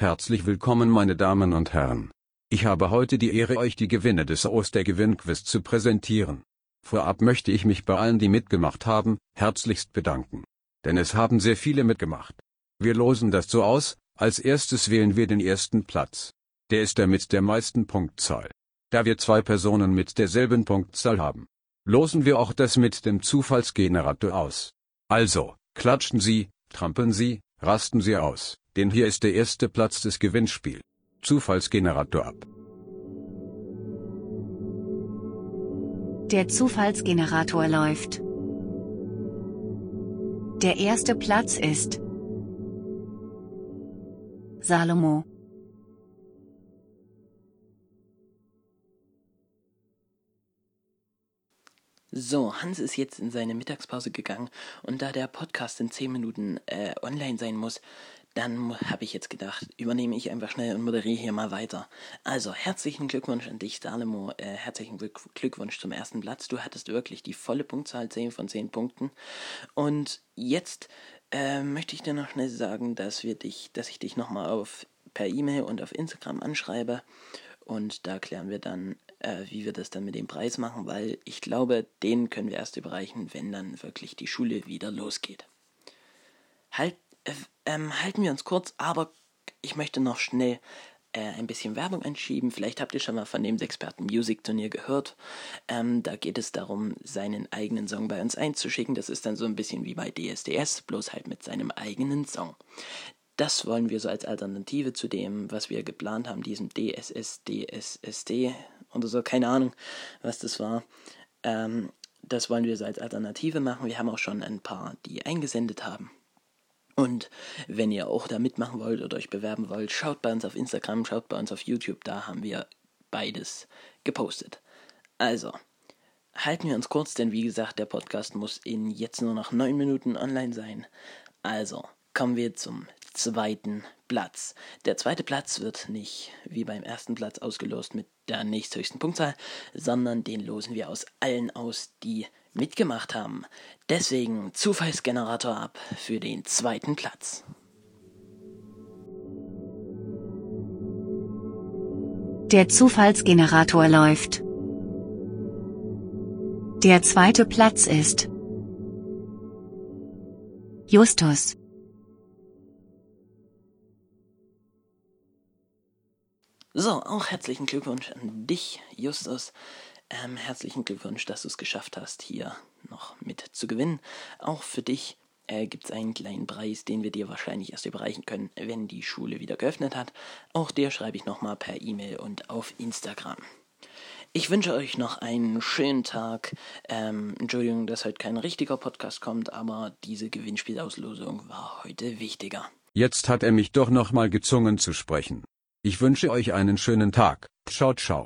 Herzlich willkommen meine Damen und Herren. Ich habe heute die Ehre euch die Gewinne des Ostergewinnquiz zu präsentieren. Vorab möchte ich mich bei allen die mitgemacht haben, herzlichst bedanken. Denn es haben sehr viele mitgemacht. Wir losen das so aus, als erstes wählen wir den ersten Platz. Der ist der mit der meisten Punktzahl. Da wir zwei Personen mit derselben Punktzahl haben, losen wir auch das mit dem Zufallsgenerator aus. Also, klatschen Sie, trampeln Sie, rasten Sie aus. Denn hier ist der erste Platz des Gewinnspiels. Zufallsgenerator ab. Der Zufallsgenerator läuft. Der erste Platz ist Salomo. So, Hans ist jetzt in seine Mittagspause gegangen und da der Podcast in 10 Minuten äh, online sein muss, dann habe ich jetzt gedacht, übernehme ich einfach schnell und moderiere hier mal weiter. Also, herzlichen Glückwunsch an dich, Salemo. Äh, herzlichen Glückwunsch zum ersten Platz. Du hattest wirklich die volle Punktzahl, 10 von 10 Punkten. Und jetzt äh, möchte ich dir noch schnell sagen, dass wir dich, dass ich dich nochmal auf per E-Mail und auf Instagram anschreibe. Und da klären wir dann, äh, wie wir das dann mit dem Preis machen, weil ich glaube, den können wir erst überreichen, wenn dann wirklich die Schule wieder losgeht. Halt ähm, halten wir uns kurz, aber ich möchte noch schnell äh, ein bisschen Werbung einschieben. Vielleicht habt ihr schon mal von dem Experten Music Turnier gehört. Ähm, da geht es darum, seinen eigenen Song bei uns einzuschicken. Das ist dann so ein bisschen wie bei DSDS, bloß halt mit seinem eigenen Song. Das wollen wir so als Alternative zu dem, was wir geplant haben, diesem DSS, DSSD oder so, keine Ahnung, was das war. Ähm, das wollen wir so als Alternative machen. Wir haben auch schon ein paar, die eingesendet haben. Und wenn ihr auch da mitmachen wollt oder euch bewerben wollt, schaut bei uns auf Instagram, schaut bei uns auf YouTube, da haben wir beides gepostet. Also, halten wir uns kurz, denn wie gesagt, der Podcast muss in jetzt nur noch neun Minuten online sein. Also, kommen wir zum zweiten Platz. Der zweite Platz wird nicht wie beim ersten Platz ausgelost mit der nächsthöchsten Punktzahl, sondern den losen wir aus allen aus, die mitgemacht haben. Deswegen Zufallsgenerator ab für den zweiten Platz. Der Zufallsgenerator läuft. Der zweite Platz ist Justus. So, auch herzlichen Glückwunsch an dich, Justus. Ähm, herzlichen Glückwunsch, dass du es geschafft hast, hier noch mit zu gewinnen. Auch für dich äh, gibt es einen kleinen Preis, den wir dir wahrscheinlich erst überreichen können, wenn die Schule wieder geöffnet hat. Auch dir schreibe ich nochmal per E-Mail und auf Instagram. Ich wünsche euch noch einen schönen Tag. Ähm, Entschuldigung, dass heute kein richtiger Podcast kommt, aber diese Gewinnspielauslosung war heute wichtiger. Jetzt hat er mich doch nochmal gezwungen zu sprechen. Ich wünsche euch einen schönen Tag. Ciao, ciao.